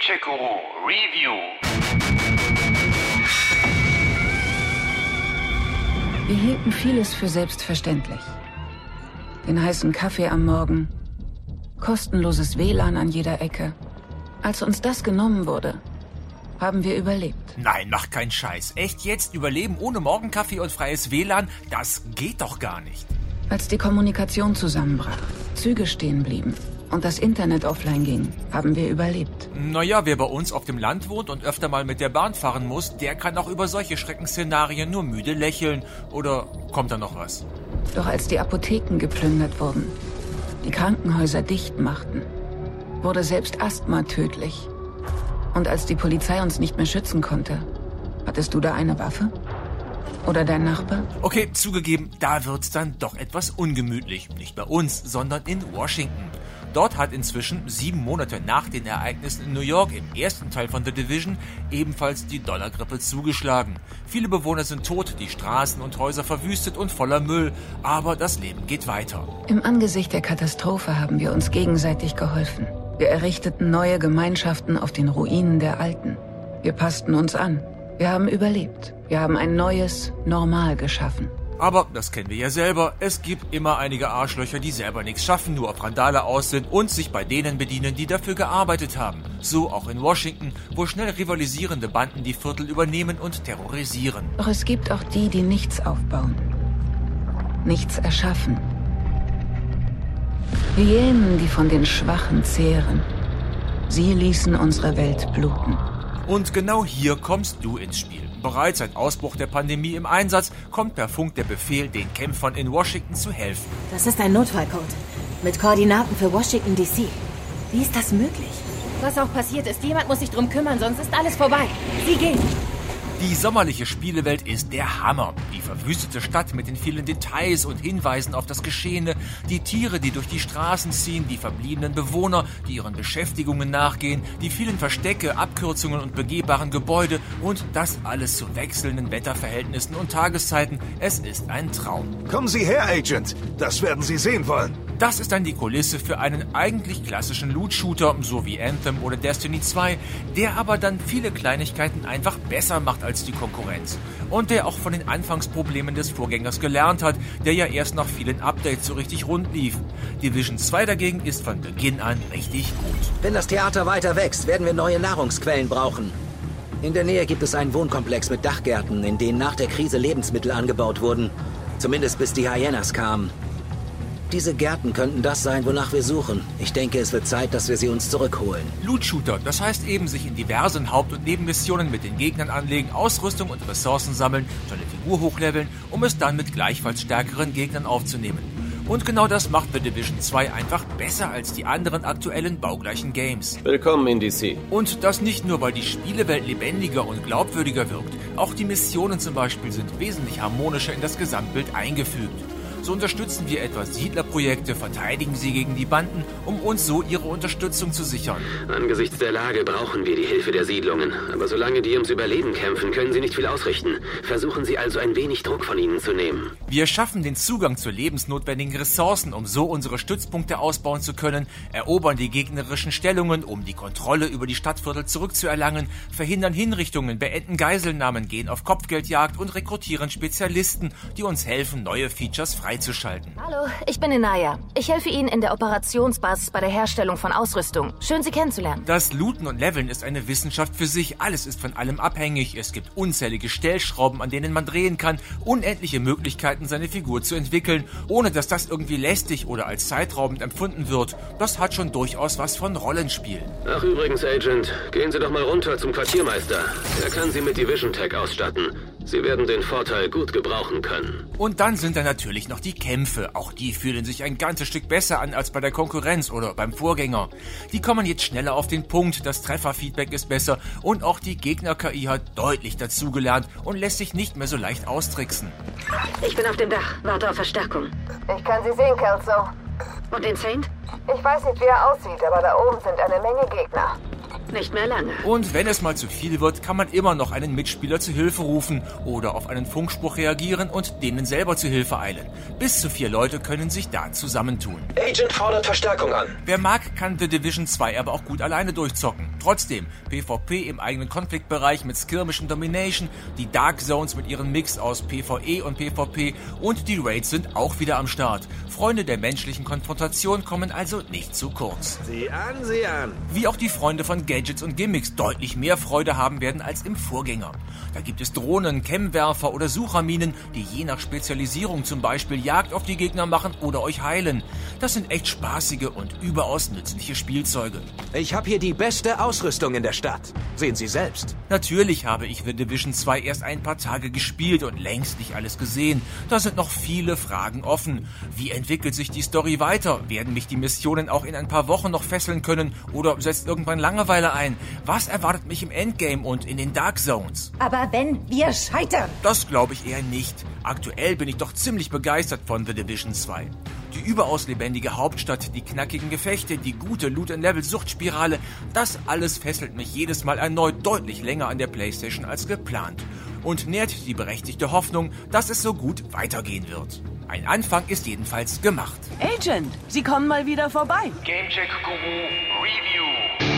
Gadget-Guru Review. Wir hielten vieles für selbstverständlich. Den heißen Kaffee am Morgen, kostenloses WLAN an jeder Ecke. Als uns das genommen wurde, haben wir überlebt. Nein, mach keinen Scheiß. Echt jetzt überleben ohne Morgenkaffee und freies WLAN? Das geht doch gar nicht. Als die Kommunikation zusammenbrach, Züge stehen blieben und das Internet offline ging, haben wir überlebt. Naja, wer bei uns auf dem Land wohnt und öfter mal mit der Bahn fahren muss, der kann auch über solche Schreckensszenarien nur müde lächeln. Oder kommt da noch was? Doch als die Apotheken geplündert wurden, die Krankenhäuser dicht machten, wurde selbst Asthma tödlich. Und als die Polizei uns nicht mehr schützen konnte, hattest du da eine Waffe? Oder dein Nachbar? Okay, zugegeben, da wird's dann doch etwas ungemütlich. Nicht bei uns, sondern in Washington. Dort hat inzwischen sieben Monate nach den Ereignissen in New York im ersten Teil von The Division ebenfalls die Dollargrippe zugeschlagen. Viele Bewohner sind tot, die Straßen und Häuser verwüstet und voller Müll, aber das Leben geht weiter. Im Angesicht der Katastrophe haben wir uns gegenseitig geholfen. Wir errichteten neue Gemeinschaften auf den Ruinen der alten. Wir passten uns an. Wir haben überlebt. Wir haben ein neues Normal geschaffen. Aber das kennen wir ja selber. Es gibt immer einige Arschlöcher, die selber nichts schaffen, nur auf Randale aus sind und sich bei denen bedienen, die dafür gearbeitet haben. So auch in Washington, wo schnell rivalisierende Banden die Viertel übernehmen und terrorisieren. Doch es gibt auch die, die nichts aufbauen. Nichts erschaffen. Hyänen, die von den Schwachen zehren. Sie ließen unsere Welt bluten. Und genau hier kommst du ins Spiel. Bereits seit Ausbruch der Pandemie im Einsatz kommt per Funk der Befehl, den Kämpfern in Washington zu helfen. Das ist ein Notfallcode. Mit Koordinaten für Washington DC. Wie ist das möglich? Was auch passiert ist, jemand muss sich drum kümmern, sonst ist alles vorbei. Sie gehen. Die sommerliche Spielewelt ist der Hammer. Die verwüstete Stadt mit den vielen Details und Hinweisen auf das Geschehene, die Tiere, die durch die Straßen ziehen, die verbliebenen Bewohner, die ihren Beschäftigungen nachgehen, die vielen Verstecke, Abkürzungen und begehbaren Gebäude und das alles zu wechselnden Wetterverhältnissen und Tageszeiten. Es ist ein Traum. Kommen Sie her, Agent. Das werden Sie sehen wollen. Das ist dann die Kulisse für einen eigentlich klassischen Loot-Shooter, so wie Anthem oder Destiny 2, der aber dann viele Kleinigkeiten einfach besser macht als die Konkurrenz. Und der auch von den Anfangsproblemen des Vorgängers gelernt hat, der ja erst nach vielen Updates so richtig rund lief. Division 2 dagegen ist von Beginn an richtig gut. Wenn das Theater weiter wächst, werden wir neue Nahrungsquellen brauchen. In der Nähe gibt es einen Wohnkomplex mit Dachgärten, in denen nach der Krise Lebensmittel angebaut wurden. Zumindest bis die Hyenas kamen. Diese Gärten könnten das sein, wonach wir suchen. Ich denke, es wird Zeit, dass wir sie uns zurückholen. Loot-Shooter, das heißt eben sich in diversen Haupt- und Nebenmissionen mit den Gegnern anlegen, Ausrüstung und Ressourcen sammeln, seine Figur hochleveln, um es dann mit gleichfalls stärkeren Gegnern aufzunehmen. Und genau das macht The Division 2 einfach besser als die anderen aktuellen baugleichen Games. Willkommen in DC. Und das nicht nur, weil die Spielewelt lebendiger und glaubwürdiger wirkt. Auch die Missionen zum Beispiel sind wesentlich harmonischer in das Gesamtbild eingefügt. So unterstützen wir etwa Siedlerprojekte, verteidigen sie gegen die Banden, um uns so ihre Unterstützung zu sichern. Angesichts der Lage brauchen wir die Hilfe der Siedlungen. Aber solange die ums Überleben kämpfen, können sie nicht viel ausrichten. Versuchen Sie also ein wenig Druck von ihnen zu nehmen. Wir schaffen den Zugang zu lebensnotwendigen Ressourcen, um so unsere Stützpunkte ausbauen zu können, erobern die gegnerischen Stellungen, um die Kontrolle über die Stadtviertel zurückzuerlangen, verhindern Hinrichtungen, beenden Geiselnahmen, gehen auf Kopfgeldjagd und rekrutieren Spezialisten, die uns helfen, neue Features freizuschalten. Hallo, ich bin Inaya. Ich helfe Ihnen in der Operationsbasis bei der Herstellung von Ausrüstung. Schön, Sie kennenzulernen. Das Looten und Leveln ist eine Wissenschaft für sich. Alles ist von allem abhängig. Es gibt unzählige Stellschrauben, an denen man drehen kann, unendliche Möglichkeiten, seine Figur zu entwickeln, ohne dass das irgendwie lästig oder als zeitraubend empfunden wird. Das hat schon durchaus was von Rollenspiel. Ach übrigens, Agent, gehen Sie doch mal runter zum Quartiermeister. Er kann Sie mit Division Tech ausstatten. Sie werden den Vorteil gut gebrauchen können. Und dann sind da natürlich noch die Kämpfe. Auch die fühlen sich ein ganzes Stück besser an als bei der Konkurrenz oder beim Vorgänger. Die kommen jetzt schneller auf den Punkt, das Trefferfeedback ist besser und auch die Gegner-KI hat deutlich dazugelernt und lässt sich nicht mehr so leicht austricksen. Ich bin auf dem Dach. Warte auf Verstärkung. Ich kann Sie sehen, Kelso. Und den Saint? Ich weiß nicht, wie er aussieht, aber da oben sind eine Menge Gegner. Nicht mehr lange. Und wenn es mal zu viel wird, kann man immer noch einen Mitspieler zu Hilfe rufen oder auf einen Funkspruch reagieren und denen selber zu Hilfe eilen. Bis zu vier Leute können sich da zusammentun. Agent fordert Verstärkung an. Wer mag, kann The Division 2 aber auch gut alleine durchzocken. Trotzdem, PvP im eigenen Konfliktbereich mit Skirmish und Domination, die Dark Zones mit ihrem Mix aus PvE und PvP und die Raids sind auch wieder am Start. Freunde der menschlichen Konfrontation kommen also nicht zu kurz. Sieh an, sieh an. Wie auch die Freunde von Gadgets und Gimmicks deutlich mehr Freude haben werden als im Vorgänger. Da gibt es Drohnen, Chemwerfer oder Sucherminen, die je nach Spezialisierung zum Beispiel Jagd auf die Gegner machen oder euch heilen. Das sind echt spaßige und überaus nützliche Spielzeuge. Ich habe hier die beste Ausrüstung in der Stadt. Sehen Sie selbst. Natürlich habe ich The Division 2 erst ein paar Tage gespielt und längst nicht alles gesehen. Da sind noch viele Fragen offen. Wie entwickelt sich die Story weiter? Werden mich die Missionen auch in ein paar Wochen noch fesseln können oder setzt irgendwann Langeweile ein? Was erwartet mich im Endgame und in den Dark Zones? Aber wenn wir scheitern. Das glaube ich eher nicht. Aktuell bin ich doch ziemlich begeistert von The Division 2. Die überaus lebendige Hauptstadt, die knackigen Gefechte, die gute Loot-and-Level-Suchtspirale, das alles fesselt mich jedes Mal erneut deutlich länger an der Playstation als geplant und nährt die berechtigte Hoffnung, dass es so gut weitergehen wird. Ein Anfang ist jedenfalls gemacht. Agent, Sie kommen mal wieder vorbei. Gamecheck Guru Review.